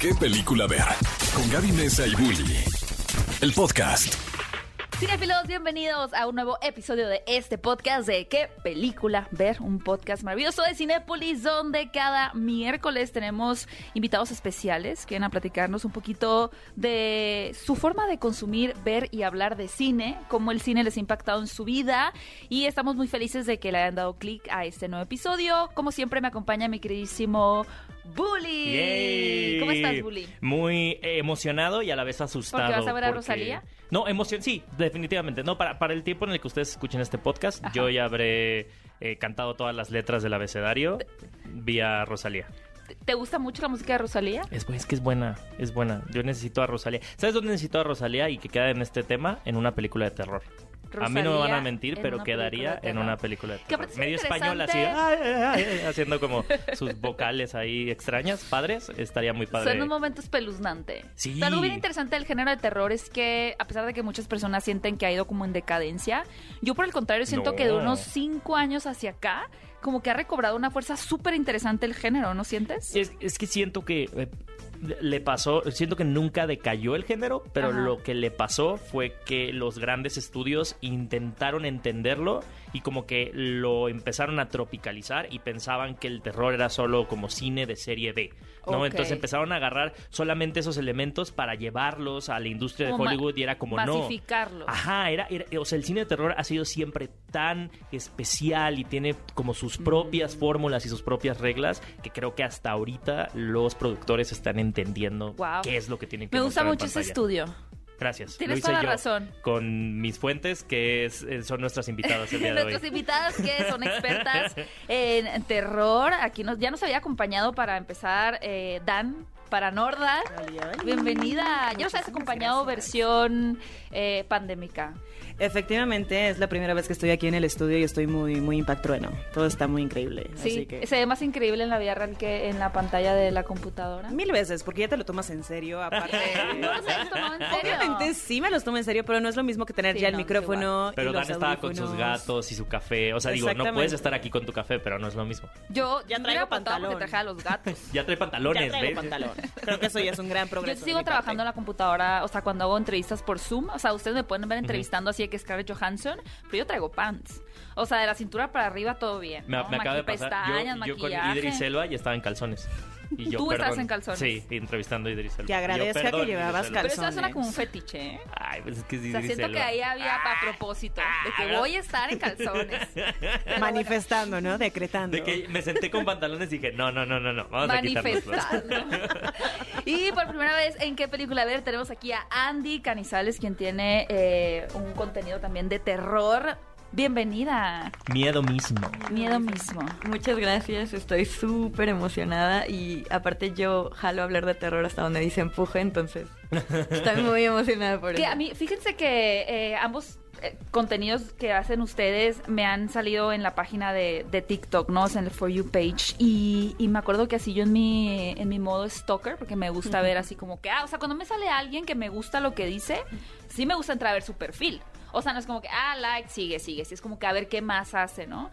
qué película ver. Con Gaby Mesa y Bully. El podcast. Cinefilos, bienvenidos a un nuevo episodio de este podcast de ¿Qué película ver? Un podcast maravilloso de Cinépolis donde cada miércoles tenemos invitados especiales que vienen a platicarnos un poquito de su forma de consumir, ver y hablar de cine, cómo el cine les ha impactado en su vida y estamos muy felices de que le hayan dado clic a este nuevo episodio. Como siempre me acompaña mi queridísimo Bully. Yay. ¿Cómo estás, Bully? Muy emocionado y a la vez asustado. ¿Porque vas a ver a porque- Rosalía? No, emoción, sí, definitivamente. No, para, para el tiempo en el que ustedes escuchen este podcast, Ajá. yo ya habré eh, cantado todas las letras del abecedario vía Rosalía. ¿Te- ¿Te gusta mucho la música de Rosalía? Es que es buena, es buena. Yo necesito a Rosalía. ¿Sabes dónde necesito a Rosalía y que queda en este tema? En una película de terror. A mí no me van a mentir, en pero quedaría en una película de terror. es Medio español así, interesante. ay, ay, ay, haciendo como sus vocales ahí extrañas, padres. Estaría muy padre. Son un momento espeluznante. Sí. Pero algo bien interesante del género de terror es que, a pesar de que muchas personas sienten que ha ido como en decadencia, yo por el contrario siento No. que de unos cinco años hacia acá, como que ha recobrado una fuerza súper interesante el género, ¿no sientes? Es, es que siento que eh, le pasó, siento que nunca decayó el género, pero Ajá. lo que le pasó fue que los grandes estudios intentaron entenderlo y como que lo empezaron a tropicalizar y pensaban que el terror era solo como cine de serie B, ¿no? Entonces empezaron a agarrar solamente esos elementos para llevarlos a la industria de Como Hollywood y era como no. Ajá, era, era- o sea, el cine de terror ha sido siempre tan especial y tiene como sus propias Mm. fórmulas y sus propias reglas que creo que hasta ahorita los productores están entendiendo Wow. qué es lo que tienen que Me gusta en mucho ese estudio. Gracias. Tienes toda la razón. Con mis fuentes que es- eh, son nuestras invitadas el día de hoy. Nuestras invitadas que son expertas en terror. Aquí nos, ya nos había acompañado para empezar eh, Dan Paranorda. Bienvenida. Ya nos habías acompañado versión eh, pandémica. Efectivamente, es la primera vez que estoy aquí en el estudio y estoy muy, muy impactrueno. Todo está muy increíble. Sí, Así que... se ve más increíble en la vida real que en la pantalla de la computadora. Mil veces, porque ya te lo tomas en serio. Aparte, No los habías tomado en serio. Obviamente sí me los tomo en serio, pero no es lo mismo que tener Sí, ya el no, micrófono. Pero y Dan los estaba con sus gatos y su café. O sea, digo, no puedes estar aquí con tu café, pero no es lo mismo. Yo Ya traigo pantalón. porque traje a los gatos. Ya trae pantalones, Ya traigo ¿ves? pantalón. Creo que eso ya es un gran Yo progreso. de sigo trabajando en la computadora, o sea, cuando hago entrevistas por Zoom, o sea, ustedes me pueden ver entrevistando así que Scarlett Johansson, pero yo traigo pants. O sea, de la cintura para arriba todo bien. Me, ¿no? me acaba de pasar. pestañas, yo, yo con. Idris Elba ya estaba en calzones. Y yo, Tú perdón. en calzones. Sí, entrevistando a Idris Elba. Que yo, agradezca perdón, que llevabas Idris Elba. Pero eso suena calzones. como un fetiche, ¿eh? Ay, pues es que es O sea, Idris siento que ahí había a propósito, de que Ah, voy a estar en calzones. Manifestando, ¿no? Decretando. De que me senté con pantalones y dije, no, no, no, no, no, vamos a manifestando. y por primera vez, ¿en qué película ver? Tenemos aquí a Andy Canizales, quien tiene eh, un contenido también de terror. Bienvenida. Miedo mismo. Miedo mismo. Muchas gracias, estoy súper emocionada y aparte yo jalo a hablar de terror hasta donde dice empuje, entonces estoy muy emocionada por Que eso. a mí, fíjense que eh, ambos eh, contenidos que hacen ustedes me han salido en la página de, de TikTok, ¿no? O sea, en el For You page. Y, y me acuerdo que así yo en mi, en mi modo stalker, porque me gusta ver así como que, ah, o sea, cuando me sale alguien que me gusta lo que dice, sí me gusta entrar a ver su perfil. O sea, no es como que, ah, like, sigue, sigue. Sí, es como que a ver qué más hace, ¿no?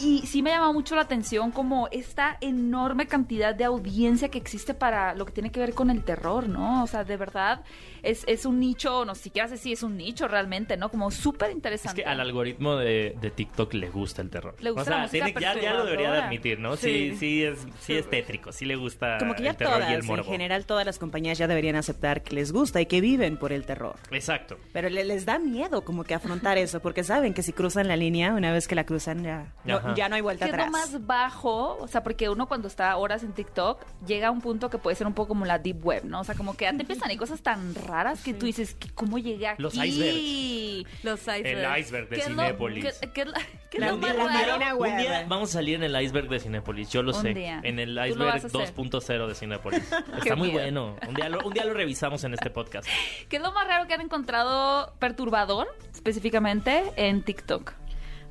Y sí me llama mucho la atención como esta enorme cantidad de audiencia que existe para lo que tiene que ver con el terror, ¿no? O sea, de verdad es, es un nicho, no siquiera sé si es un nicho realmente, ¿no? Como súper Es interesante. que al algoritmo de, de TikTok le gusta el terror. Le gusta o sea, la música tiene- ya, ya lo debería de admitir, ¿no? Sí, Sí. sí, es, sí es tétrico, sí le gusta Como que ya el terror todas, y el en morbo. general, todas las compañías ya deberían aceptar que les gusta y que viven por el terror. Exacto. Pero le- les da miedo como que afrontar eso, porque saben que si cruzan la línea, una vez que la cruzan ya no, Ajá. ya no hay vuelta ¿Qué es lo atrás. más bajo? O sea, porque uno cuando está horas en TikTok llega a un punto que puede ser un poco como la deep web, ¿no? O sea, como que te empiezan a cosas tan raras que tú dices, ¿qué- ¿cómo llegué aquí? Los icebergs. Los El icebergs. iceberg de ¿Qué es lo, Cinépolis. qué- es lo más la raro? marina Un día vamos a salir en el iceberg de Cinépolis, yo lo Un sé. día. En el iceberg vas a hacer. 2.0 de Cinépolis. Está muy miedo. bueno. Un día, lo, un día lo revisamos en este podcast. ¿Qué es lo más raro que han encontrado perturbador, específicamente, en TikTok?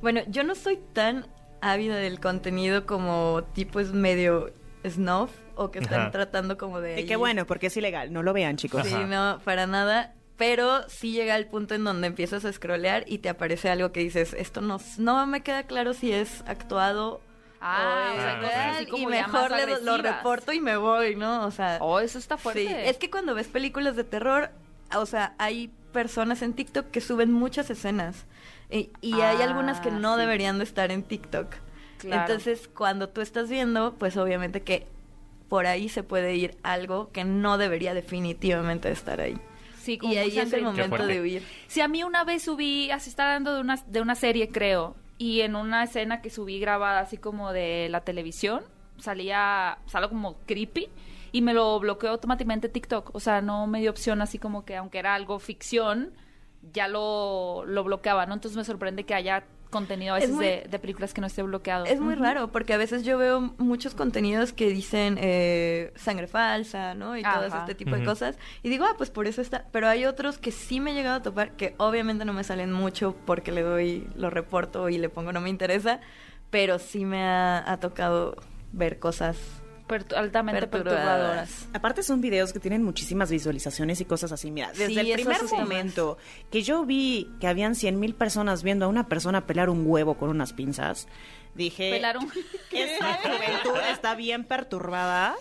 Bueno, yo no soy tan ávida del contenido como tipo es medio snuff o que están Ajá. tratando como de... Y qué ahí- bueno, porque es ilegal, no lo vean, chicos. Sí, Ajá. no, para nada. Pero sí llega el punto en donde empiezas a scrollear y te aparece algo que dices, esto no, no me queda claro si es actuado Ah, o o sea, cosas así como y mejor le- lo reporto y me voy, ¿no? O sea, Oh, eso está fuerte. Sí, es que cuando ves películas de terror, o sea, hay personas en TikTok que suben muchas escenas y, y hay Ah, algunas que no sí. deberían de estar en TikTok. Claro. Entonces, cuando tú estás viendo, pues obviamente que por ahí se puede ir algo que no debería definitivamente estar ahí. Sí, como Y ahí es el momento de huir. Si a mí una vez subí, así está hablando de una, de una serie, creo, y en una escena que subí grabada así como de la televisión, salía, salgo como creepy, y me lo bloqueó automáticamente TikTok. O sea, no me dio opción así como que, aunque era algo ficción, ya lo, lo bloqueaba, ¿no? Entonces me sorprende que haya contenido a Es veces muy- de, de películas que no esté bloqueado. Es muy raro porque a veces yo veo muchos contenidos que dicen eh, sangre falsa, ¿no? Y todo este tipo de cosas. Y digo, ah, pues por eso está. Pero hay otros que sí me he llegado a topar que obviamente no me salen mucho porque le doy, lo reporto y le pongo no me interesa. Pero sí me ha, ha tocado ver cosas altamente perturbadoras. perturbadoras. Aparte son videos que tienen muchísimas visualizaciones y cosas así. Mira, desde Sí, el primer momento que yo vi que habían 100 mil personas viendo a una persona pelar un huevo con unas pinzas, dije... Pelar un- Esta juventud está bien perturbada.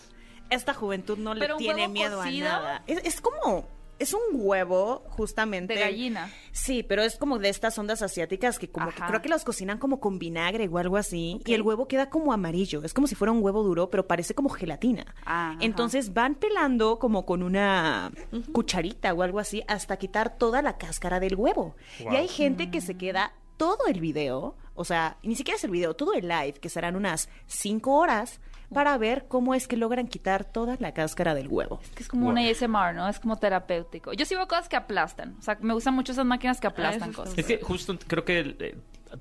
Esta juventud no le ¿Pero un tiene miedo cocido? a nada. Es, es como... Es un huevo, justamente. De gallina. Sí, pero es como de estas ondas asiáticas que como que creo que las cocinan como con vinagre o algo así. Y el huevo queda como amarillo. Es como si fuera un huevo duro, pero parece como gelatina. Ah, ajá. Entonces van pelando como con una cucharita o algo así hasta quitar toda la cáscara del huevo. Wow. Y hay gente que se queda todo el video, o sea, ni siquiera es el video, todo el live, que serán unas cinco horas, para ver cómo es que logran quitar toda la cáscara del huevo. que es como Wow. un ASMR, ¿no? Es como terapéutico. Yo sí veo cosas que aplastan. O sea, me gustan mucho esas máquinas que aplastan eso está cosas. Es que justo creo que el, eh,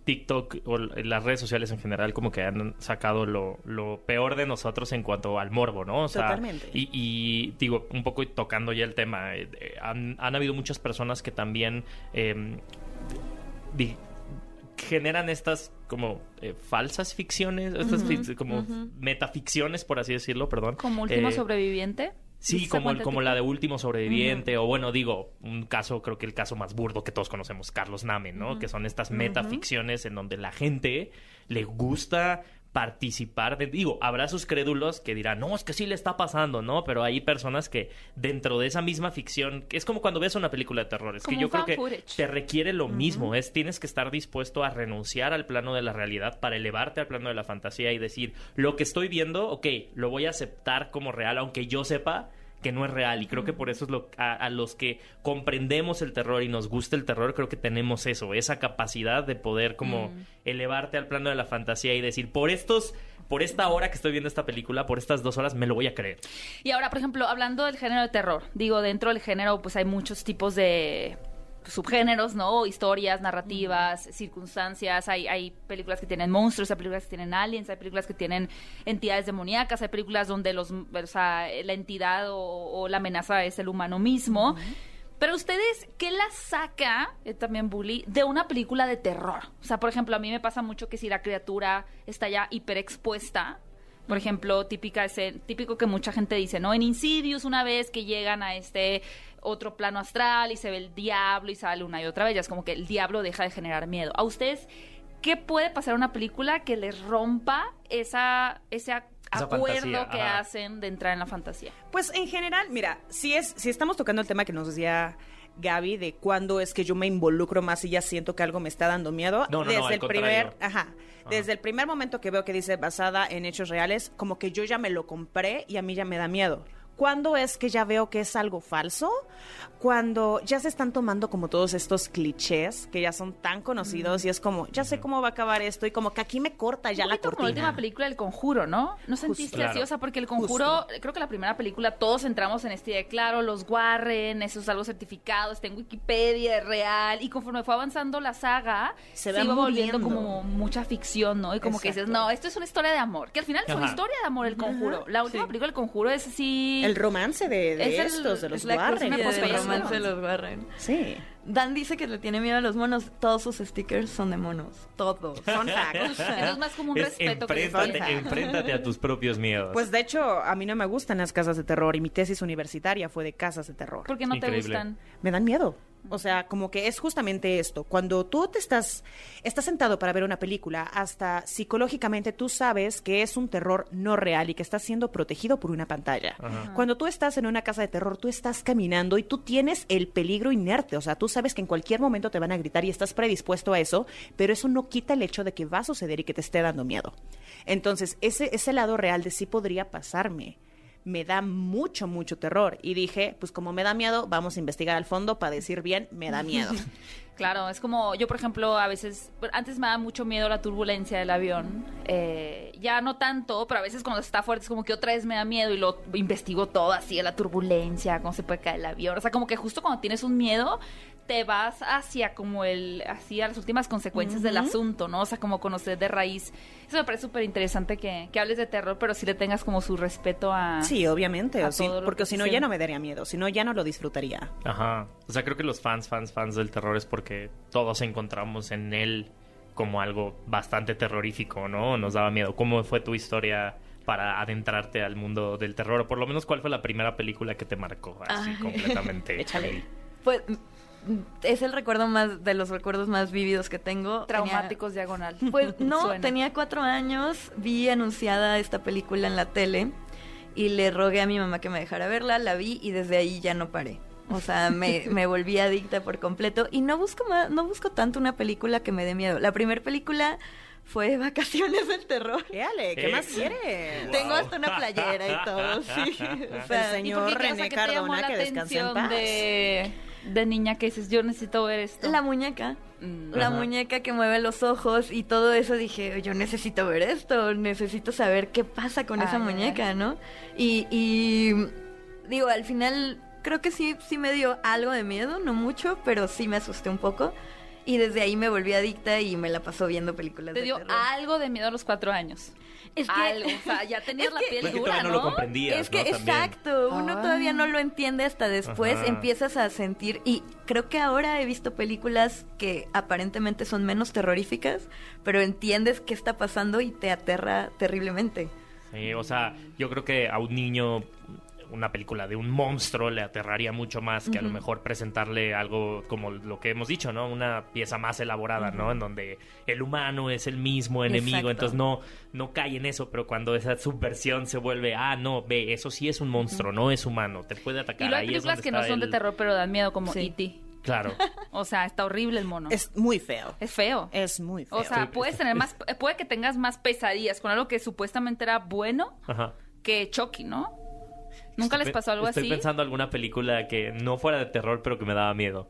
TikTok o l- las redes sociales en general como que han sacado lo, lo peor de nosotros en cuanto al morbo, ¿no? O sea, Totalmente. Y, y, digo, un poco tocando ya el tema, eh, eh, han, han habido muchas personas que también eh, di- generan estas como eh, falsas ficciones, estas como metaficciones, por así decirlo, perdón. Como último Eh, sobreviviente. Sí, ¿Se como, cuenta como la de Último Sobreviviente, o bueno, digo, un caso, creo que el caso más burdo que todos conocemos, Carlos Name, ¿no? Que son estas metaficciones en donde la gente le gusta participar de, digo, habrá sus crédulos que dirán, no, es que sí le está pasando, ¿no? Pero hay personas que dentro de esa misma ficción, que es como cuando ves una película de terror, es Como que yo creo que footage. te requiere lo mismo, es tienes que estar dispuesto a renunciar al plano de la realidad para elevarte al plano de la fantasía y decir, lo que estoy viendo, ok, lo voy a aceptar como real, aunque yo sepa que no es real. Y creo que por eso es lo a, a los que comprendemos el terror y nos gusta el terror, creo que tenemos eso, esa capacidad de poder como elevarte al plano de la fantasía y decir, por estos, por esta hora que estoy viendo esta película, por estas dos horas, me lo voy a creer. Y ahora, por ejemplo, hablando del género de terror, digo, dentro del género, pues hay muchos tipos de subgéneros, ¿no? Historias, narrativas, circunstancias. Hay, hay películas que tienen monstruos, hay películas que tienen aliens, hay películas que tienen entidades demoníacas, hay películas donde los, o sea, la entidad o, o la amenaza es el humano mismo. Pero ustedes, ¿qué la saca, eh, también Bully, de una película de terror? O sea, por ejemplo, a mí me pasa mucho que si la criatura está ya hiperexpuesta, por ejemplo, típica escen- típico que mucha gente dice, ¿no? En Insidious, una vez que llegan a este otro plano astral y se ve el diablo y sale una y otra vez, ya es como que el diablo deja de generar miedo. ¿A ustedes qué puede pasar en una película que les rompa esa, ese a- Esa acuerdo fantasía, que ajá. hacen de entrar en la fantasía? Pues en general, mira, si es, si estamos tocando el tema que nos decía Gaby de cuándo es que yo me involucro más y ya siento que algo me está dando miedo. No, no, no, desde al el primer, ajá, desde el primer momento que veo que dice basada en hechos reales, como que yo ya me lo compré y a mí ya me da miedo. ¿Cuándo es que ya veo que es algo falso? Cuando ya se están tomando como todos estos clichés que ya son tan conocidos y es como, ya sé cómo va a acabar esto y como que aquí me corta ya un la poquito como la cortina. última película El Conjuro, ¿no? ¿No sentiste Claro. así? O sea, porque El Conjuro, creo que la primera película todos entramos en este de, claro, los Warren, eso es algo certificado, está en Wikipedia, es real, y conforme fue avanzando la saga, Se se, iba volviendo como mucha ficción, ¿no? Y como que dices, no, esto es una historia de amor, que al final es una historia de amor El Conjuro. La última película El Conjuro es así... El romance de, de Es el- estos, de los Warren. posesión. romance de los Warren. Sí. Dan dice que le tiene miedo a los monos. Todos sus stickers son de monos. Todos. Fun fact. Eso es más como un Es respeto que enfréntate, a tus propios miedos. Pues de hecho, a mí no me gustan las casas de terror y mi tesis universitaria fue de casas de terror. ¿Por qué no te gustan? Me dan miedo. O sea, como que es justamente esto. Cuando tú te estás, estás sentado para ver una película, hasta psicológicamente tú sabes que es un terror no real y que estás siendo protegido por una pantalla. Cuando tú estás en una casa de terror, tú estás caminando y tú tienes el peligro inerte. O sea, tú sabes que en cualquier momento te van a gritar y estás predispuesto a eso, pero eso no quita el hecho de que va a suceder y que te esté dando miedo. Entonces, ese, ese lado real de sí podría pasarme me da mucho, mucho terror. Y dije, pues como me da miedo, vamos a investigar al fondo para decir bien, me da miedo. Claro, es como yo, por ejemplo, a veces, antes me da mucho miedo la turbulencia del avión. Eh, ya no tanto, pero a veces cuando está fuerte es como que otra vez me da miedo y lo investigo todo así, la turbulencia, cómo se puede caer el avión. O sea, como que justo cuando tienes un miedo, te vas hacia como el, así a las últimas consecuencias del asunto, ¿no? O sea, como conocer de raíz. Eso me parece súper interesante que, que hables de terror, pero sí le tengas como su respeto a... Sí, obviamente, a o sí, todo porque que si no ya no me daría miedo, si no ya no lo disfrutaría. Ajá. O sea, creo que los fans, fans, fans del terror es porque todos encontramos en él como algo bastante terrorífico, ¿no? Nos daba miedo. ¿Cómo fue tu historia para adentrarte al mundo del terror? O por lo menos, ¿cuál fue la primera película que te marcó así Ay. completamente? Échale. Pues es el recuerdo más de los recuerdos más vívidos que tengo. Tenía- Traumáticos diagonal. Pues no, Suena. tenía cuatro años, vi anunciada esta película en la tele y le rogué a mi mamá que me dejara verla, la vi y desde ahí ya no paré. O sea, me, me volví adicta por completo y no busco más, no busco tanto una película que me dé miedo. La primera película fue Vacaciones del Terror. Éale, ¿qué más Ex- quieres? Tengo hasta una playera y todo, sí. O sea, El ¿Y señor por qué? O sea, René ¿qué te llamó Cardona, la que descanse en atención paz. De, de niña que dices, yo necesito ver esto? La muñeca. Mm. La Ajá. muñeca que mueve los ojos y todo eso dije, yo necesito ver esto, necesito saber qué pasa con esa muñeca, ¿no? Y, y digo, al final creo que sí, sí me dio algo de miedo, no mucho, pero sí me asusté un poco. Y desde ahí me volví adicta y me la pasó viendo películas Te de dio terror. algo de miedo a los cuatro años. Es que- Algo, o sea, ya tenías la que- piel que dura, todavía ¿no? lo comprendías, Es que exacto, uno Ah. todavía no lo entiende hasta después, Ajá. empiezas a sentir y creo que ahora he visto películas que aparentemente son menos terroríficas, pero entiendes qué está pasando y te aterra terriblemente. Sí, o sea, yo creo que a un niño una película de un monstruo le aterraría mucho más que a lo mejor presentarle algo como lo que hemos dicho, ¿no? Una pieza más elaborada, ¿no? En donde el humano es el mismo enemigo, Exacto. entonces no no cae en eso, pero cuando esa subversión se vuelve, ah, no, ve, eso sí es un monstruo, no es humano, te puede Y atacar. luego hay Ahí es películas que no son de terror, pero dan miedo, como Sí. E.T. Claro. O sea, está horrible el mono. Es, Es muy feo. feo. Es muy feo. o sea, puedes tener más, puede que tengas más pesadillas con algo que supuestamente era bueno Ajá. que Chucky, ¿no? ¿Nunca les Estoy- pasó algo Estoy así? pensando alguna película que no fuera de terror, pero que me daba miedo.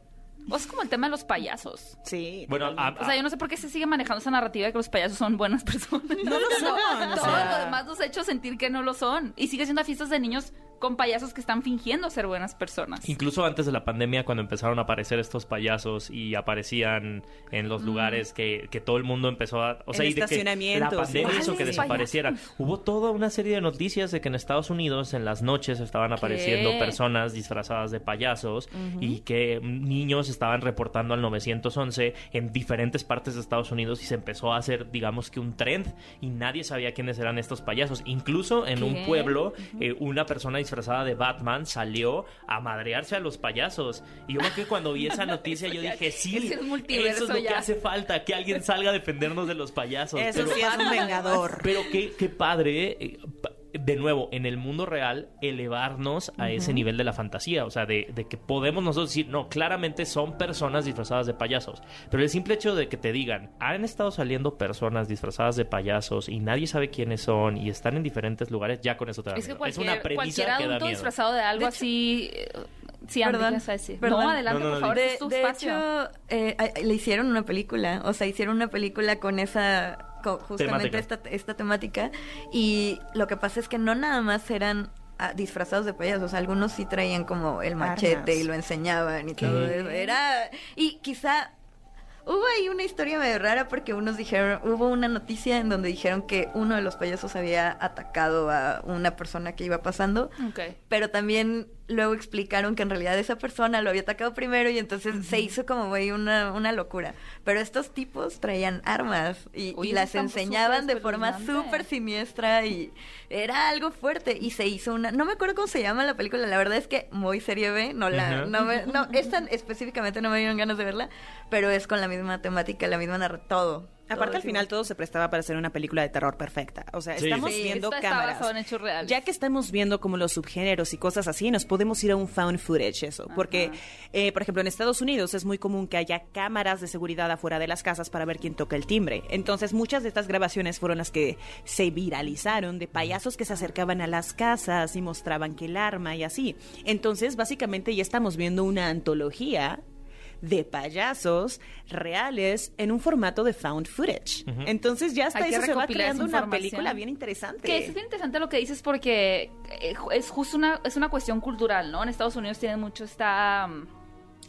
O es como el tema de los payasos. sí. Bueno, a-. O sea, yo no sé por qué se sigue manejando esa narrativa de que los payasos son buenas personas. No lo son, o Todo sea. lo demás nos ha hecho sentir que no lo son. Y sigue siendo fiestas de niños con payasos que están fingiendo ser buenas personas. Incluso antes de la pandemia, cuando empezaron a aparecer estos payasos y aparecían en Mm. los lugares que, que todo el mundo empezó a... O sea, y de que la pandemia hizo que ¿Cuáles desaparecieran. Hubo toda una serie de noticias de que en Estados Unidos en las noches estaban apareciendo ¿Qué? personas disfrazadas de payasos y que niños estaban reportando al 911 en diferentes partes de Estados Unidos y se empezó a hacer, digamos que un trend y nadie sabía quiénes eran estos payasos. Incluso en un pueblo eh, una persona disfrazada de Batman salió a madrearse a los payasos. Y yo me acuerdo que cuando vi esa noticia yo dije, sí, es eso es lo que hace falta, que alguien salga a defendernos de los payasos. Eso Pero- sí es un vengador. pero qué, qué padre, eh, de nuevo, en el mundo real, elevarnos a ese nivel de la fantasía. O sea, de, de que podemos nosotros decir, no, claramente son personas disfrazadas de payasos. Pero el simple hecho de que te digan, han estado saliendo personas disfrazadas de payasos y nadie sabe quiénes son y están en diferentes lugares, ya con eso te da Es que cualquier, una premisa cualquier que da adulto miedo. disfrazado de algo De así... eh, Sí, Perdón, perdón. No, adelante, No, no, por favor, De, es tu de espacio. hecho, eh, le hicieron una película, o sea, hicieron una película con esa, justamente Temática. esta, esta temática, y lo que pasa es que no nada más eran ah, disfrazados de payasos, algunos sí traían como el machete Armas. y lo enseñaban y todo eso, era, y quizá... Hubo ahí una historia medio rara porque unos dijeron, hubo una noticia en donde dijeron que uno de los payasos había atacado a una persona que iba pasando, Ok. pero también luego explicaron que en realidad esa persona lo había atacado primero y entonces se hizo como güey una, una locura. Pero estos tipos traían armas y, Oye, y las enseñaban de forma súper siniestra y era algo fuerte y se hizo una no me acuerdo cómo se llama la película la verdad es que muy serie B no la Ajá. no me, no esta específicamente no me dieron ganas de verla pero es con la misma temática la misma narra todo Aparte, todo al final todo se prestaba para ser una película de terror perfecta. O sea, Sí. estamos Sí, viendo esta cámaras. basado en hechos reales. Ya que estamos viendo como los subgéneros y cosas así, nos podemos ir a un found footage, eso. Porque, eh, por ejemplo, en Estados Unidos es muy común que haya cámaras de seguridad afuera de las casas para ver quién toca el timbre. Entonces, muchas de estas grabaciones fueron las que se viralizaron de payasos que se acercaban a las casas y mostraban que el arma y así. Entonces, básicamente ya estamos viendo una antología de payasos reales en un formato de found footage. Entonces ya hasta Hay eso se va creando una película bien interesante. Que es bien interesante lo que dices porque eh, es justo una, es una cuestión cultural, ¿no? En Estados Unidos tienen mucho esta mm,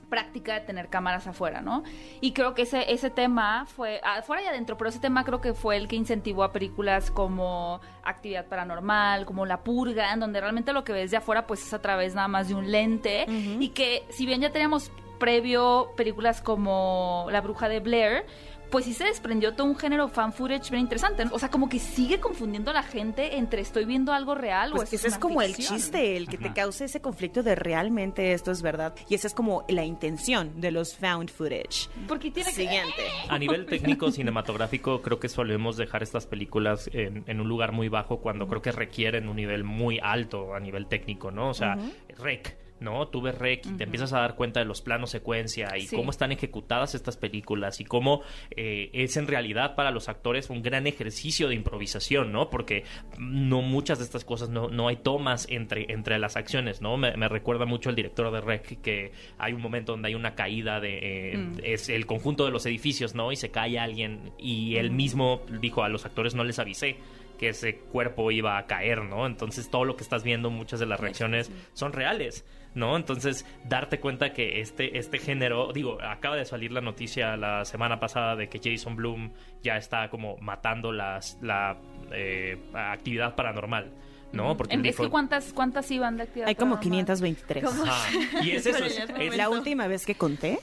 práctica de tener cámaras afuera, ¿no? Y creo que ese, ese tema fue, afuera y adentro, pero ese tema creo que fue el que incentivó a películas como Actividad Paranormal, como La Purga, en donde realmente lo que ves de afuera pues es a través nada más de un lente y que si bien ya teníamos previo películas como La Bruja de Blair, pues sí se desprendió todo un género fan footage bien interesante. ¿no? O sea, como que sigue confundiendo a la gente entre estoy viendo algo real o Pues es ese es como el chiste, el que te cause ese conflicto de realmente esto es verdad. Y esa es como la intención de los found footage. Porque tiene que... Siguiente. A nivel técnico cinematográfico, creo que solemos dejar estas películas en, en un lugar muy bajo cuando creo que requieren un nivel muy alto a nivel técnico, ¿no? O sea, rec. ¿No? Tú ves Rec y te empiezas a dar cuenta de los planos secuencia y Sí. cómo están ejecutadas estas películas y cómo eh, es en realidad para los actores un gran ejercicio de improvisación, ¿no? Porque no muchas de estas cosas no, no hay tomas entre, entre las acciones, ¿no? Me, me recuerda mucho el director de Rec que hay un momento donde hay una caída de... eh, es el conjunto de los edificios, ¿no? Y se cae alguien y él mismo dijo a los actores no les avisé que ese cuerpo iba a caer, ¿no? Entonces todo lo que estás viendo, muchas de las reacciones son reales, ¿no? Entonces darte cuenta que este, este género, digo, acaba de salir la noticia la semana pasada de que Jason Bloom ya está como matando las, la eh, actividad paranormal, ¿no? Porque Es dijo... que ¿cuántas, cuántas iban de actividad Hay como paranormal? 523. Ajá. Y es eso, es-. La última vez que conté,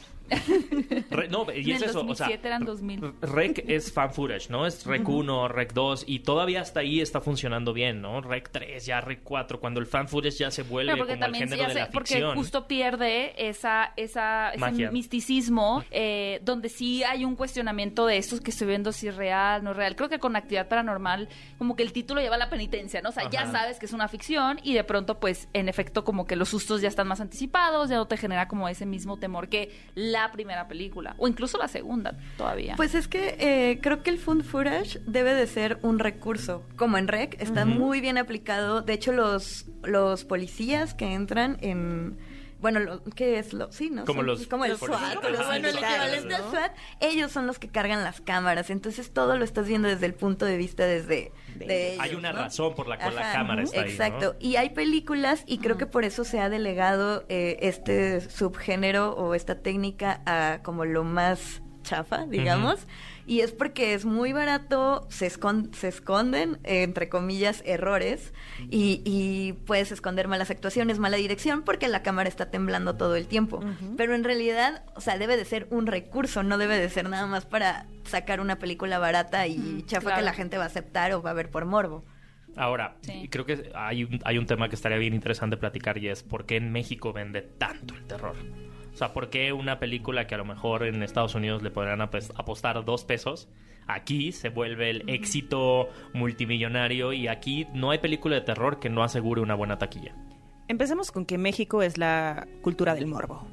Re- no, y En es el eso, o sea, 2007 eran 2000. Rec es fan footage, ¿no? Es Rec 1, Rec 2 y todavía hasta ahí está funcionando bien, ¿no? Rec 3, ya Rec 4, cuando el fan footage ya se vuelve Pero porque como el también género ya de la porque ficción. justo pierde esa, esa ese misticismo eh, donde sí hay un cuestionamiento de esto que estoy viendo si es real, no es real. Creo que con actividad paranormal como que el título lleva la penitencia, ¿no? O sea, ya sabes que es una ficción y de pronto pues en efecto como que los sustos ya están más anticipados, ya no te genera como ese mismo temor que la primera película o incluso la segunda todavía. Pues es que eh, creo que el found footage debe de ser un recurso. Como en REC, está muy bien aplicado. De hecho, los, los policías que entran en... Bueno, lo, ¿qué es lo? Sí, ¿no? Como Son- los como el. SWAT. Bueno, el equivalente al. SWAT. Ellos son los que cargan las cámaras. Entonces todo lo estás viendo desde el punto de vista desde de ellos, Hay una ¿no? razón por la cual la Ajá, cámara ujú, está ahí, ¿no? Exacto. Y hay películas, y creo que por eso se ha delegado eh, este subgénero o esta técnica a como lo más chafa, digamos. Y es porque es muy barato, se, escon- se esconden, eh, entre comillas, errores, y, y puedes esconder malas actuaciones, mala dirección, porque la cámara está temblando todo el tiempo. Pero en realidad, o sea, debe de ser un recurso, no debe de ser nada más para sacar una película barata y chafa claro. que la gente va a aceptar o va a ver por morbo. Ahora, Sí. creo que hay un, hay un tema que estaría bien interesante platicar y es por qué en México vende tanto el terror. O sea, ¿por qué una película que a lo mejor en Estados Unidos le podrían apostar dos pesos, aquí se vuelve el éxito multimillonario y aquí no hay película de terror que no asegure una buena taquilla? Empecemos con que México es la cultura del morbo.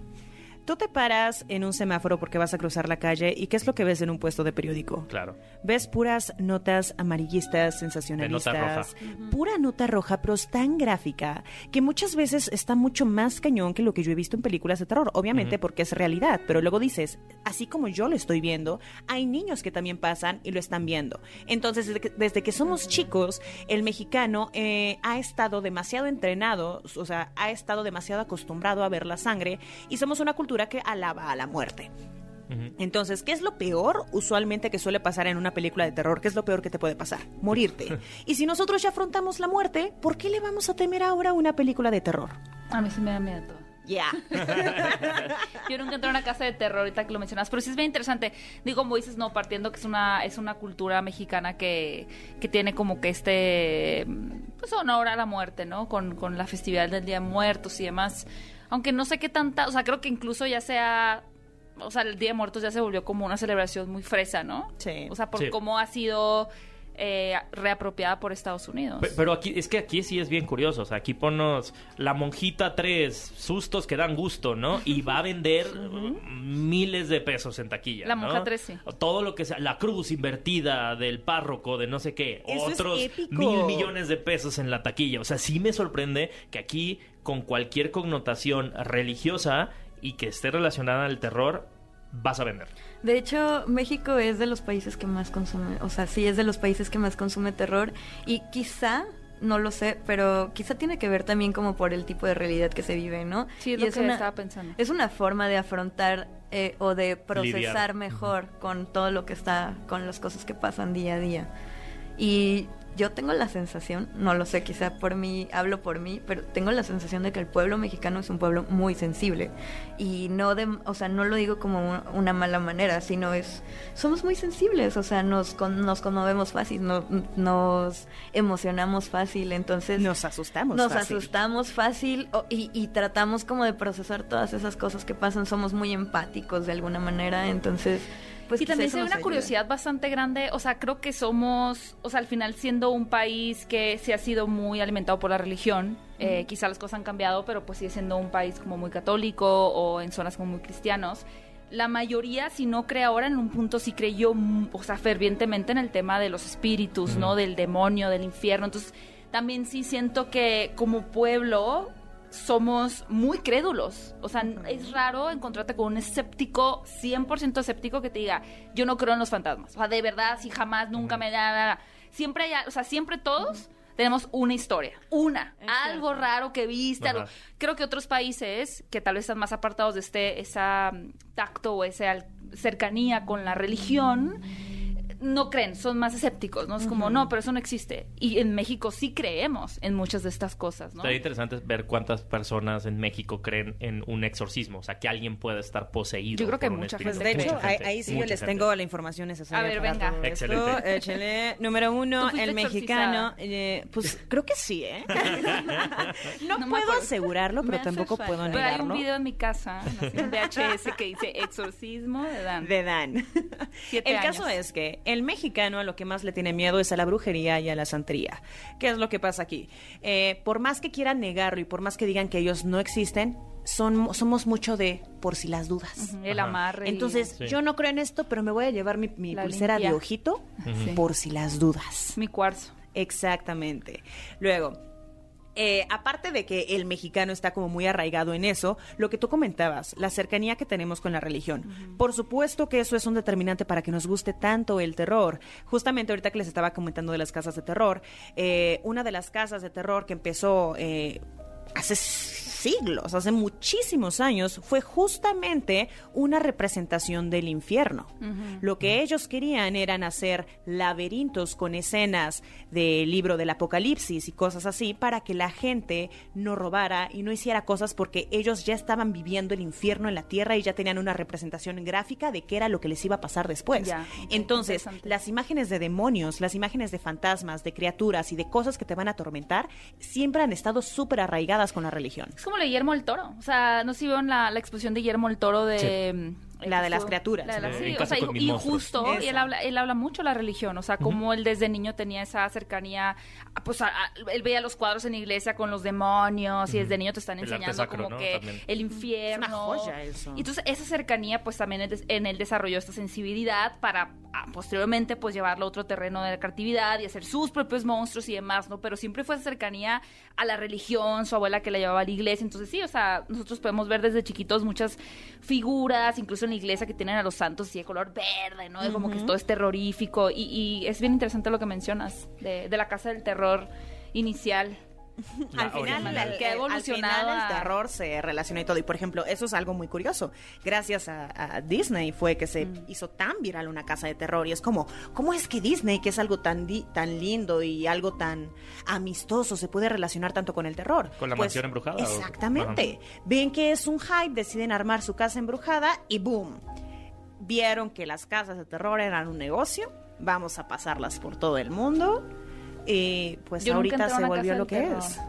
Tú te paras en un semáforo porque vas a cruzar la calle y ¿qué es lo que ves en un puesto de periódico? Claro. Ves puras notas amarillistas, sensacionalistas. Pura nota roja, pero es tan gráfica que muchas veces está mucho más cañón que lo que yo he visto en películas de terror. Obviamente porque es realidad, pero luego dices, así como yo lo estoy viendo, hay niños que también pasan y lo están viendo. Entonces, desde que, desde que somos chicos, el mexicano eh, ha estado demasiado entrenado, o sea, ha estado demasiado acostumbrado a ver la sangre y somos una cultura que alaba a la muerte. Entonces, ¿qué es lo peor usualmente que suele pasar en una película de terror? ¿Qué es lo peor que te puede pasar? Morirte. y si nosotros ya afrontamos la muerte, ¿por qué le vamos a temer ahora una película de terror? A mí sí me da miedo todo. Ya. Yo nunca entré a una casa de terror ahorita que lo mencionas, pero sí es bien interesante. Digo, como dices, no, partiendo que es una, es una cultura mexicana que, que tiene como que este, pues honor a la muerte, ¿no? Con, con la festividad del Día de Muertos y demás. Aunque no sé qué tanta, o sea, creo que incluso ya sea, o sea, el Día de Muertos ya se volvió como una celebración muy fresa, ¿no? Sí. O sea, por Sí. cómo ha sido eh, reapropiada por Estados Unidos. Pe- Pero aquí, es que aquí sí es bien curioso. O sea, aquí ponos la monjita 3, sustos que dan gusto, ¿no? Y va a vender miles de pesos en taquilla. La ¿no? monja 3, sí. Todo lo que sea, la cruz invertida del párroco, de no sé qué. Eso otros mil millones de pesos en la taquilla. O sea, sí me sorprende que aquí, con cualquier connotación religiosa y que esté relacionada al terror, vas a vender. De hecho, México es de los países que más consume, o sea, sí es de los países que más consume terror y quizá, no lo sé, pero quizá tiene que ver también como por el tipo de realidad que se vive, ¿no? Sí, es Y lo que una, estaba pensando. Es una forma de afrontar eh, o de procesar Lidiar. mejor con todo lo que está, con las cosas que pasan día a día. Y yo tengo la sensación, no lo sé, quizá por mí, hablo por mí, pero tengo la sensación de que el pueblo mexicano es un pueblo muy sensible. Y no de, o sea, no lo digo como un- una mala manera, sino es, somos muy sensibles, o sea, nos, con- nos conmovemos fácil, no- nos emocionamos fácil, entonces... Nos asustamos. Nos fácil. asustamos fácil o- y, y tratamos como de procesar todas esas cosas que pasan. Somos muy empáticos de alguna manera, entonces... Pues y también ve una ayuda. curiosidad bastante grande, o sea, creo que somos, o sea, al final siendo un país que se ha sido muy alimentado por la religión, eh, quizá las cosas han cambiado, pero pues sigue siendo un país como muy católico o en zonas como muy cristianos. La mayoría, si no cree ahora, en un punto sí creyó, o sea, fervientemente en el tema de los espíritus, ¿no? Del demonio, del infierno. Entonces, también sí siento que como pueblo somos muy crédulos. O sea, es raro encontrarte con un escéptico, 100% escéptico, que te diga, yo no creo en los fantasmas. O sea, de verdad, si jamás, nunca me da... Siempre hay, o sea, siempre todos tenemos una historia, una, Es algo cierto. raro que viste. algo-. Creo que otros países que tal vez están más apartados de este esa mm, tacto o esa cercanía con la religión no creen, son más escépticos, ¿no? Es como, no, pero eso no existe. Y en México sí creemos en muchas de estas cosas, ¿no? Estaría interesante ver cuántas personas en México creen en un exorcismo, o sea, que alguien pueda estar poseído. Yo creo que por un mucha espíritu. Pues de hecho, Mucha ahí, gente, ahí sí yo les gente. tengo la información necesaria. A ver, para venga. todo esto. Excelente. Échale. Número uno, ¿Tú fuiste el mexicano. eh, pues creo que sí, ¿eh? no, No puedo asegurarlo, pero tampoco falta. puedo Pero hay negarlo. un video en mi casa, así, un VHS que dice exorcismo de Dan. de Dan. Siete el caso es que el mexicano a lo que más le tiene miedo es a la brujería y a la santería. ¿Qué es lo que pasa aquí? Eh, por más que quieran negarlo y por más que digan que ellos no existen, son, somos mucho de por si las dudas. El amarre. y- Entonces, Sí. yo no creo en esto, pero me voy a llevar mi, pulsera limpia. de ojito por si las dudas. mi cuarzo. Exactamente. Luego, eh, aparte de que el mexicano está como muy arraigado en eso, lo que tú comentabas, la cercanía que tenemos con la religión. Por supuesto que eso es un determinante para que nos guste tanto el terror. Justamente ahorita que les estaba comentando de las casas de terror, eh, una de las casas de terror que empezó eh, hace siglos, hace muchísimos años, fue justamente una representación del infierno. Lo que ellos querían eran hacer laberintos con escenas del libro del Apocalipsis y cosas así para que la gente no robara y no hiciera cosas porque ellos ya estaban viviendo el infierno en la tierra y ya tenían una representación gráfica de qué era lo que les iba a pasar después. Ya, Entonces, las imágenes de demonios, las imágenes de fantasmas, de criaturas y de cosas que te van a atormentar, siempre han estado súper arraigadas con la religión. Es como la de Guillermo el Toro. O sea, no sé si vieron la, la exposición de Guillermo el Toro de... mm, La de las criaturas. la de las- Sí, sí, En o casa sea, con y, justo, y él habla, él habla mucho de la religión. O sea, como él desde niño tenía esa cercanía... a- Pues a- a- él veía los cuadros en la iglesia con los demonios y desde niño te están enseñando sacro, como ¿no? que También. el infierno... Es una joya eso. Y entonces esa cercanía pues también en él desarrolló esta sensibilidad para posteriormente pues llevarlo a otro terreno de la creatividad y hacer sus propios monstruos y demás, ¿no? Pero siempre fue esa cercanía a la religión, su abuela que la llevaba a la iglesia, entonces sí, o sea, nosotros podemos ver desde chiquitos muchas figuras, incluso en la iglesia que tienen a los santos así de color verde, ¿no? Como que todo es terrorífico y, y es bien interesante lo que mencionas de, de la casa del terror inicial. Al final, el, Que ha al evolucionado final el terror se relaciona y todo. Y por ejemplo, eso es algo muy curioso. Gracias a, a Disney fue que se Mm. hizo tan viral una casa de terror. Y es como, ¿cómo es que Disney, que es algo tan, di- tan lindo y algo tan amistoso, se puede relacionar tanto con el terror? Pues, ¿Con la mansión embrujada o- Exactamente. Ven que es un hype, deciden armar su casa embrujada y boom. Vieron que las casas de terror eran un negocio. Vamos a pasarlas por todo el mundo. Y pues Yo ahorita se volvió lo que es.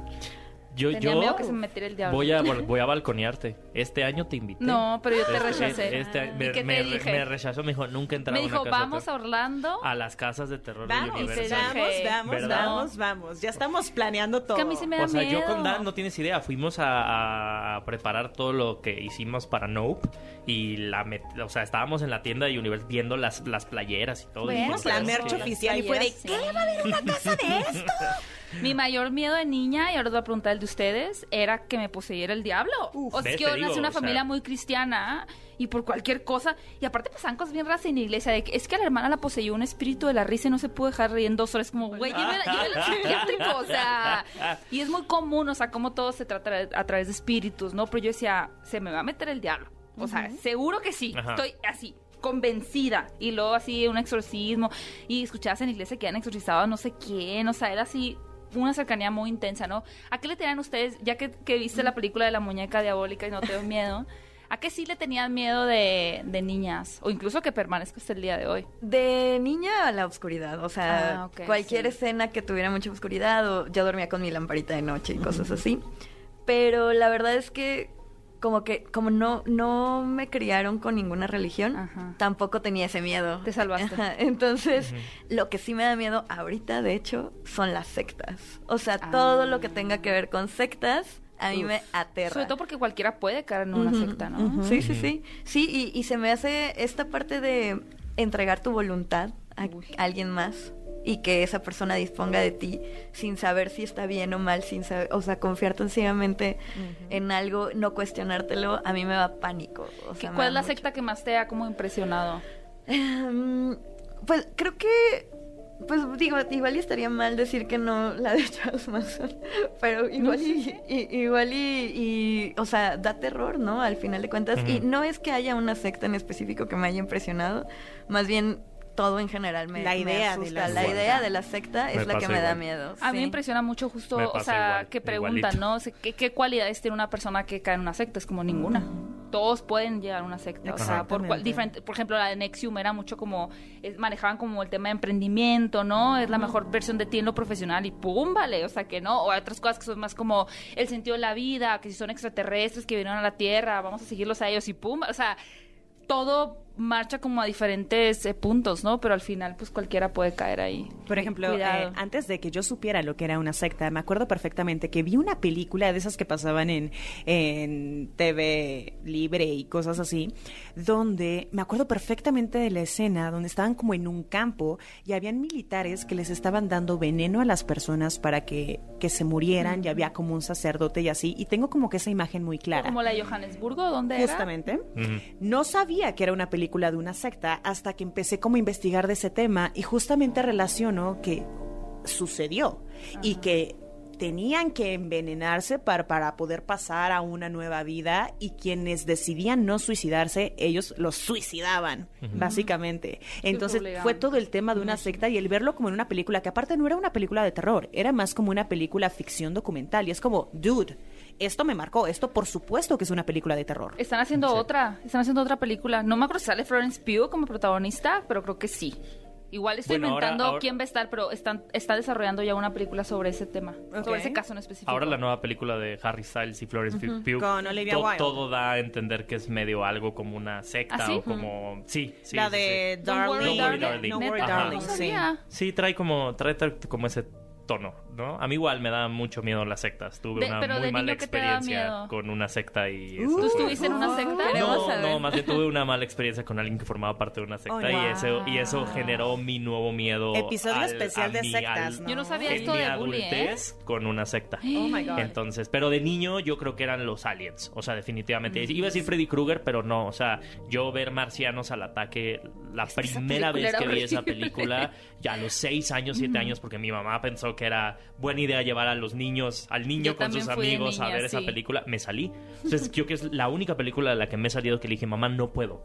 Yo, Tenía yo miedo que se me metiera el diablo. Voy a, voy a balconearte. Este año te invité. No, pero yo te Este- rechacé. este- ¿Y me, qué te me- dije? me rechazó, me dijo, nunca he entrado Me a una dijo, casa vamos a terror". Orlando. a las casas de terror de Vamos, Universal. vamos, vamos, ¿Verdad? vamos, vamos. Ya estamos planeando todo. que a mí me da O sea, yo con Dan no tienes idea. Fuimos a, a preparar todo lo que hicimos para Nope. Y la met- o sea, estábamos en la tienda de Universal viendo las, las playeras y todo. Vimos la "Es merch oficial y fue de, sí. ¿qué va a haber una casa de esto? Mi mayor miedo de niña, y ahora os voy a preguntar el de ustedes, era que me poseyera el diablo. o sea, es que yo nací en una sea- familia muy cristiana y por cualquier cosa, y aparte pasaban cosas bien raras en la iglesia, de que es que a la hermana la poseyó un espíritu de la risa y no se pudo dejar reír en dos horas, como, güey, llévela llévela al psiquiátrico, o sea, y es muy común, o sea, como todo se trata a través de espíritus, ¿no? Pero yo decía, se me va a meter el diablo, o sea, seguro que sí, Ajá. estoy así convencida y luego así un exorcismo y escuchabas en la iglesia que han exorcizado a no sé quién, o sea, era así una cercanía muy intensa, ¿no? ¿A qué le tenían ustedes, ya que, que viste la película de la muñeca diabólica y no te dio miedo, ¿a qué sí le tenían miedo de, de niñas? O incluso que permanezca hasta el día de hoy. De niña a la oscuridad, o sea, Ah, cualquier sí. escena que tuviera mucha oscuridad, o yo dormía con mi lamparita de noche y cosas así. Pero la verdad es que como que como no no me criaron con ninguna religión, Ajá. tampoco tenía ese miedo. Te salvaste. Ajá, Entonces, lo que sí me da miedo ahorita, de hecho, son las sectas. O sea, todo lo que tenga que ver con sectas a mí Uf. me aterra. Sobre todo porque cualquiera puede caer en una secta, ¿no? Sí, sí, sí. Sí, y, y se me hace esta parte de entregar tu voluntad a alguien más y que esa persona disponga de ti sin saber si está bien o mal, sin saber, o sea, confiar tan ciegamente en algo, no cuestionártelo, a mí me da pánico. O ¿Qué- sea, me ¿Cuál es la mucho. secta que más te ha como impresionado? Em, pues creo que pues digo, igual y estaría mal decir que no la de Charles Manson, pero igual y, y- igual y, y, o sea, da terror, ¿no? Al final de cuentas. Y no es que haya una secta en específico que me haya impresionado, más bien todo en general me, La me idea de asusta. la la secta. idea de la secta es Me la que me da miedo. A mí me sí. impresiona mucho justo, Me o sea, igual, que preguntan. ¿no? O sea, ¿qué, qué cualidades tiene una persona que cae en una secta? Es como ninguna. Todos pueden llegar a una secta. O sea, por, cual- Exactamente. diferente, por ejemplo, la de Nexium era mucho como, es- manejaban como el tema de emprendimiento, ¿no? Es la mejor versión de ti en lo profesional y pum, vale. O sea, que no. O hay otras cosas que son más como el sentido de la vida, que si son extraterrestres que vinieron a la Tierra, vamos a seguirlos a ellos y pum. O sea, todo marcha como a diferentes eh, puntos, ¿no? Pero al final, pues cualquiera puede caer ahí. Por ejemplo, eh, antes de que yo supiera lo que era una secta, me acuerdo perfectamente que vi una película de esas que pasaban en, en TV libre y cosas así, donde me acuerdo perfectamente de la escena donde estaban como en un campo y habían militares que les estaban dando veneno a las personas para que, que se murieran y había como un sacerdote y así, y tengo como que esa imagen muy clara. Como la de Johannesburgo, ¿dónde era? Justamente. No sabía que era una película de una secta hasta que empecé como a investigar de ese tema y justamente relaciono que sucedió y que tenían que envenenarse para, para poder pasar a una nueva vida y quienes decidían no suicidarse, ellos los suicidaban, básicamente. Entonces fue todo el tema de una secta y el verlo como en una película, que aparte no era una película de terror, era más como una película ficción documental y es como, dude, esto me marcó, esto por supuesto que es una película de terror. Están haciendo otra, están haciendo otra película. No me acuerdo si sale Florence Pugh como protagonista, pero creo que sí. Igual estoy Bueno, ahora- inventando ahora- quién va a estar, pero están, está desarrollando ya una película sobre ese tema, Ok. sobre ese caso en específico. Ahora la nueva película de Harry Styles y Florence Pugh. Con Olivia to- Wilde. Todo da a entender que es medio algo como una secta ¿Ah, sí? o como... Sí, sí. la sí, de sí. Don't Darling. worry, Don't worry, darling. darling. No worry, darling. no Sí. sabía. Sí, trae como, trae, trae como ese tono, ¿no? A mí igual me da mucho miedo las sectas. Tuve De- una pero muy de mala niño, ¿qué te daba experiencia con una secta y... Uh, eso ¿Tú estuviste en una secta? Queremos No, no, más bien tuve una mala experiencia con alguien que formaba parte de una secta Oh, y, wow. eso, y eso generó mi nuevo miedo. Episodio al- especial a de mi- sectas, al- ¿no? Yo no sabía esto mi de bully, ¿eh? adultez con una secta. Oh my God. Entonces, pero de niño yo creo que eran los aliens. O sea, definitivamente. Iba a decir Freddy Krueger, pero no. O sea, yo ver marcianos al ataque, la primera vez que vi esa película, ya a los seis años, siete años, porque mi mamá pensó que era buena idea llevar a los niños, al niño Yo con sus amigos a ver esa película. Me salí. Entonces, creo que es la única película de la que me he salido que le dije, mamá, no puedo.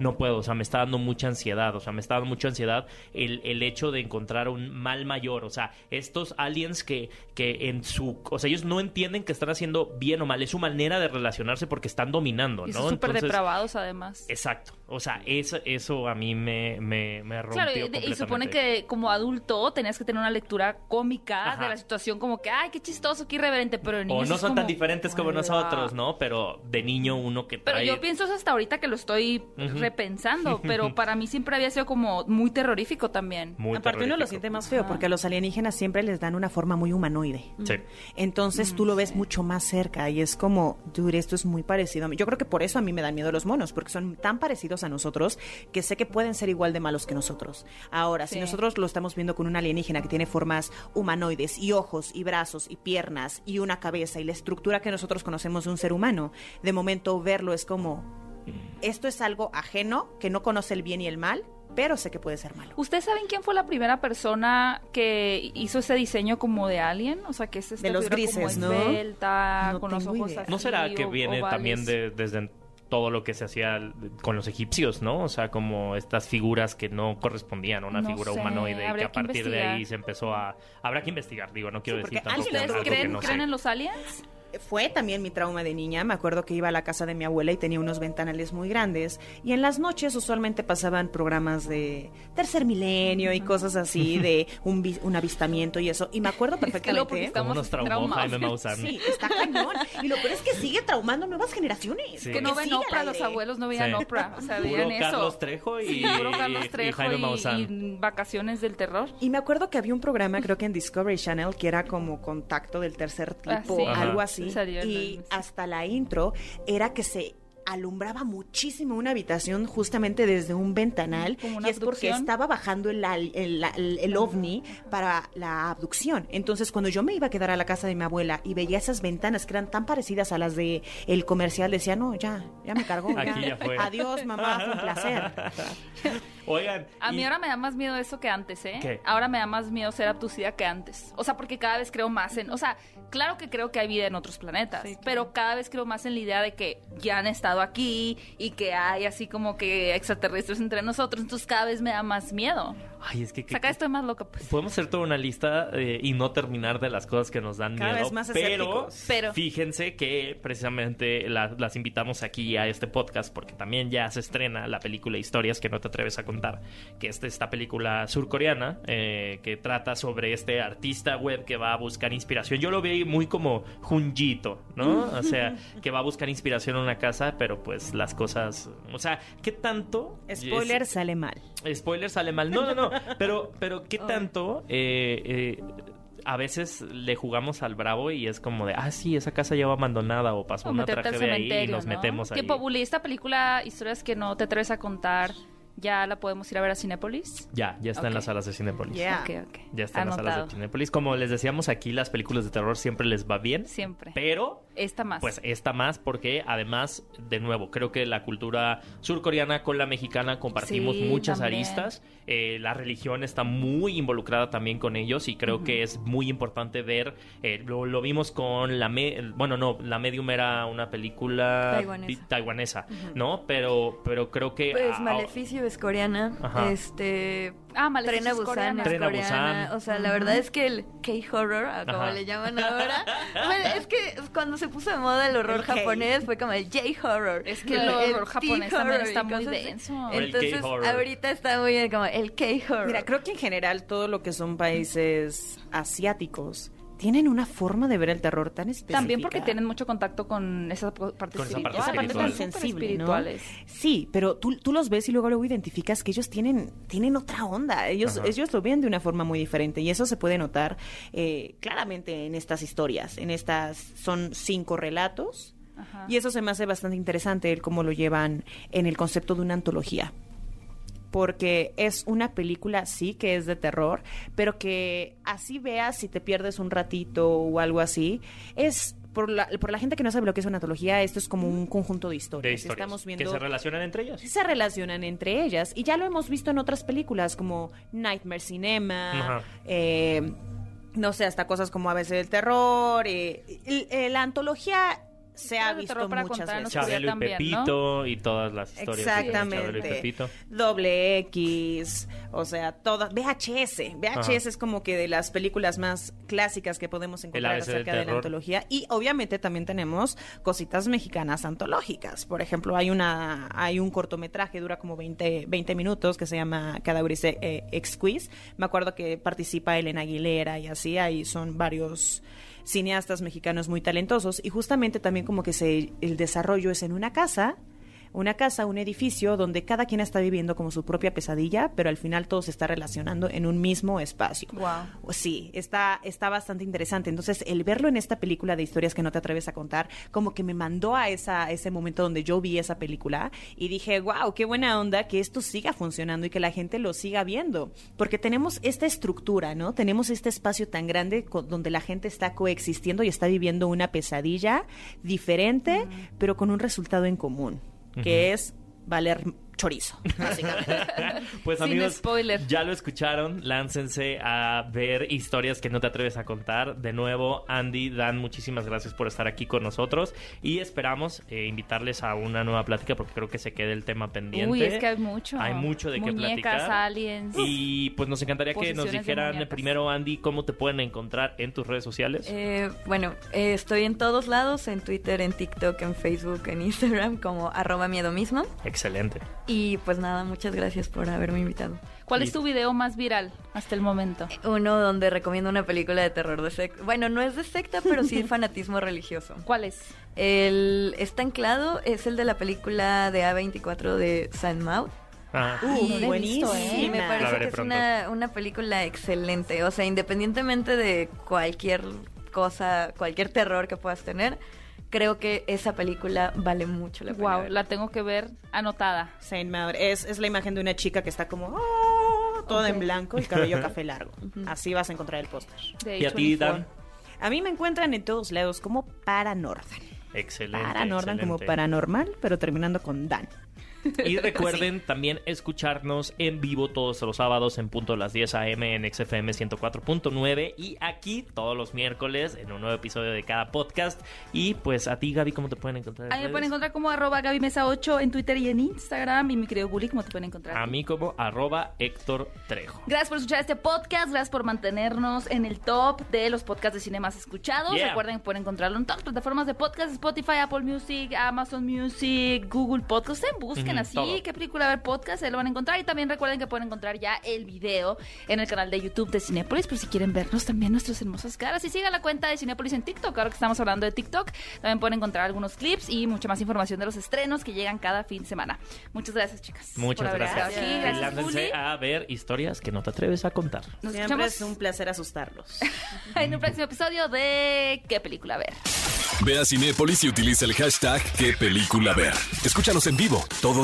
No puedo, o sea, me está dando mucha ansiedad, o sea, me está dando mucha ansiedad el, el hecho de encontrar un mal mayor, o sea, estos aliens que, que en su, o sea, ellos no entienden que están haciendo bien o mal, es su manera de relacionarse porque están dominando, Y ¿no? son súper depravados además. Exacto, o sea, eso, eso a mí me, me, me rompió Claro, y, y supone que como adulto tenías que tener una lectura cómica Ajá. de la situación, como que, ay, qué chistoso, qué irreverente, pero O niños no es son tan diferentes como nosotros, ¿no? Pero de niño uno que Pero trae... yo pienso eso hasta ahorita que lo estoy repensando, pero para mí siempre había sido como muy terrorífico también. Muy Aparte uno lo terrorífico. siente más feo porque a los alienígenas siempre les dan una forma muy humanoide. Sí. Entonces tú lo ves mucho más cerca y es como, dude, esto es muy parecido a mí. Yo creo que por eso a mí me dan miedo los monos, porque son tan parecidos a nosotros que sé que pueden ser igual de malos que nosotros. Ahora, si nosotros lo estamos viendo con un alienígena que tiene formas humanoides y ojos y brazos y piernas y una cabeza y la estructura que nosotros conocemos de un ser humano, de momento verlo es como, esto es algo ajeno, que no conoce el bien y el mal, pero sé que puede ser malo. ¿Ustedes saben quién fue la primera persona que hizo ese diseño como de alien? O sea, que es esta De los grises, como ¿no? esbelta, No con los ojos así. ¿No será que viene ovales? también de, desde todo lo que se hacía con los egipcios, ¿no? O sea, como estas figuras que no correspondían a una No figura sé, humanoide y que a que partir de ahí se empezó a... Habrá que investigar, digo, no quiero Sí, decir ¿Ustedes creen, no creen en los aliens? Fue también mi trauma de niña. Me acuerdo que iba a la casa de mi abuela y tenía unos ventanales muy grandes. Y en las noches usualmente pasaban programas de tercer milenio y cosas así, de un, vi- un avistamiento y eso. Y me acuerdo Es que perfectamente. estamos ¿Cómo nos traumó traumados. Jaime Maussan? Sí, está cañón. Y lo peor es que sigue traumando nuevas generaciones. Sí. Que no ven Oprah, los abuelos no veían Sí. Oprah, o sea, veían eso. Carlos Trejo y, Sí, puro Carlos y Trejo Jaime y, Maussan. y vacaciones del terror. Y me acuerdo que había un programa, creo que en Discovery Channel, que era como contacto del tercer Ah, tipo, sí. algo Ajá. Salió Y hasta la intro era que se alumbraba muchísimo una habitación justamente desde un ventanal y es porque estaba bajando el, el, el- el ovni para la abducción. Entonces cuando yo me iba a quedar a la casa de mi abuela y veía esas ventanas que eran tan parecidas a las de el comercial, decía, no, ya, ya me cargó. Aquí ya fue. Adiós, mamá, fue un placer. Oigan. A mí y- ahora me da más miedo eso que antes, ¿eh? ¿Qué? Ahora me da más miedo ser abducida que antes. O sea, porque cada vez creo más en... O sea, claro que creo que hay vida en otros planetas, Sí, claro. pero cada vez creo más en la idea de que ya han estado aquí y que hay así como que extraterrestres entre nosotros. Entonces cada vez me da más miedo. Ay, es que... Vez estoy más loca, pues. Podemos hacer toda una lista eh, y no terminar de las cosas que nos dan Cada miedo. vez más pero. Pero- fíjense que precisamente la- las invitamos aquí a este podcast porque también ya se estrena la película Historias que no te atreves a contar, que es esta película surcoreana eh, que trata sobre este artista web que va a buscar inspiración. Yo lo vi muy como Junjito, ¿no? O sea, que va a buscar inspiración en una casa, pero pues las cosas, o sea, ¿qué tanto? Spoiler, sale mal. Spoiler sale mal. No, no, no. Pero, pero ¿qué tanto eh, eh, a veces le jugamos al bravo y es como de, ah, sí, esa casa lleva abandonada o pasó O una tragedia ahí y nos ¿no? metemos ahí? Tiempo Bully, esta película, historias que no te atreves a contar, ¿ya la podemos ir a ver a Cinépolis? Ya, ya está en las salas de Cinepolis. Yeah. Ya está en las salas de Cinepolis. Como les decíamos aquí, las películas de terror siempre les va bien. Siempre. Pero Esta más. Pues esta más porque además, de nuevo, creo que la cultura surcoreana con la mexicana compartimos Sí, muchas también. aristas. Eh, la religión está muy involucrada también con ellos y creo que es muy importante ver, eh, lo, lo vimos con la, me- bueno, no, La Medium era una película Taiwanesa. taiwanesa, ¿no? Pero, pero creo que... Pues Maleficio es coreana, Ajá. este... Ah, Maleficio Tren a es Busan coreana. es Tren a coreana. Busan. O sea, la verdad es que el K-horror, a como Ajá. le llaman ahora, bueno, es que cuando se puso de moda el horror El japonés fue como el J-horror. Es que el horror japonés también está muy denso. Entonces, ahorita está muy bien como el K-horror. Mira, creo que en general todo lo que son países asiáticos tienen una forma de ver el terror tan específica. También porque tienen mucho contacto con esa parte Con esa espiritual. parte esa parte tan espiritual. sensible, ¿no? espirituales. Sí, pero tú, tú los ves y luego luego identificas que ellos tienen, tienen otra onda. Ellos, Ajá. ellos lo ven de una forma muy diferente y eso se puede notar eh, claramente en estas historias. En estas son cinco relatos Ajá. y eso se me hace bastante interesante el cómo lo llevan en el concepto de una antología. Porque es una película, sí, que es de terror, pero que así veas si te pierdes un ratito o algo así, es por la, por la gente que no sabe lo que es una antología, esto es como un conjunto de historias. de historias Estamos viendo que se relacionan entre ellas. se relacionan entre ellas y ya lo hemos visto en otras películas como Nightmare Cinema, eh, no sé, hasta cosas como a veces el terror. eh, y la antología se ha visto muchas Chabelo y también, ¿no? Pepito y todas las historias. de Chabelo y Exactamente. Pepito. Doble X, o sea, todas. VHS. VHS Ajá. es como que de las películas más clásicas que podemos encontrar acerca de la antología. Y obviamente también tenemos cositas mexicanas antológicas. Por ejemplo, hay una hay un cortometraje, dura como 20, 20 minutos, que se llama Cadáveres eh, Exquis. Me acuerdo que participa Elena Aguilera y así. Ahí son varios cineastas mexicanos muy talentosos y justamente también como que se el desarrollo es en una casa una casa, un edificio donde cada quien está viviendo como su propia pesadilla, pero al final todo se está relacionando en un mismo espacio. Wow. Sí, está, está bastante interesante. Entonces, el verlo en esta película de historias que no te atreves a contar, como que me mandó a esa, ese momento donde yo vi esa película y dije, wow, qué buena onda que esto siga funcionando y que la gente lo siga viendo. Porque tenemos esta estructura, ¿no? Tenemos este espacio tan grande donde la gente está coexistiendo y está viviendo una pesadilla diferente, pero con un resultado en común, que es valer chorizo, básicamente. Pues Sin amigos, spoiler. ya lo escucharon, láncense a ver historias que no te atreves a contar. De nuevo, Andy, Dan, muchísimas gracias por estar aquí con nosotros y esperamos eh, invitarles a una nueva plática porque creo que se quede el tema pendiente. Uy, es que hay mucho. Hay mucho de qué Muñecas, platicar. aliens. Y pues nos encantaría que nos dijeran primero, Andy, cómo te pueden encontrar en tus redes sociales. Eh, bueno, eh, estoy en todos lados, en Twitter, en TikTok, en Facebook, en Instagram, como arroba miedo mismo. Excelente. Y pues nada, muchas gracias por haberme invitado. ¿Cuál es tu video más viral hasta el momento? Uno donde recomiendo una película de terror de secta. Bueno, no es de secta, pero sí fanatismo religioso. ¿Cuál es? El está anclado es el de la película de A24 de San Maud. Ah, Uh, ¿eh? Y me La parece que es una, una película excelente. O sea, independientemente de cualquier cosa, cualquier terror que puedas tener, creo que esa película vale mucho la pena. Wow, la tengo que ver anotada. Saint Maud. Es, es la imagen de una chica que está como "Ah", toda en blanco y cabello café largo. Así vas a encontrar el póster. de ¿Y a ti, A24. Dan? A mí me encuentran en todos lados como Paranordan. Excelente. Paranordan como excelente. paranormal, pero terminando con Dan. Y recuerden también escucharnos en vivo todos los sábados en punto de las 10 a.m. en XFM 104.9 y aquí todos los miércoles en un nuevo episodio de cada podcast. Y pues a ti, Gaby, ¿cómo te pueden encontrar? en A mí me pueden encontrar como arroba Gaby Mesa 8 en Twitter y en Instagram. Y mi querido Bully, ¿cómo te pueden encontrar? A mí como arroba Héctor Trejo. Gracias por escuchar este podcast, gracias por mantenernos en el top de los podcasts de cine más escuchados. Yeah. Recuerden que pueden encontrarlo en todas las plataformas de podcast, Spotify, Apple Music, Amazon Music, Google Podcast. Ustedes busquen Así, todo. qué película ver podcast, ahí lo van a encontrar. Y también recuerden que pueden encontrar ya el video en el canal de YouTube de Cinepolis, por si quieren vernos también nuestras hermosas caras. Y sigan la cuenta de Cinepolis en TikTok, ahora que estamos hablando de TikTok, también pueden encontrar algunos clips y mucha más información de los estrenos que llegan cada fin de semana. Muchas gracias, chicas. Muchas por gracias. aquí. A ver historias que no te atreves a contar. Nos Siempre escuchamos es un placer asustarlos. en un próximo episodio de ¿Qué película ver? Ve a Cinépolis y utiliza el hashtag qué película ver. Escúchanos en vivo todos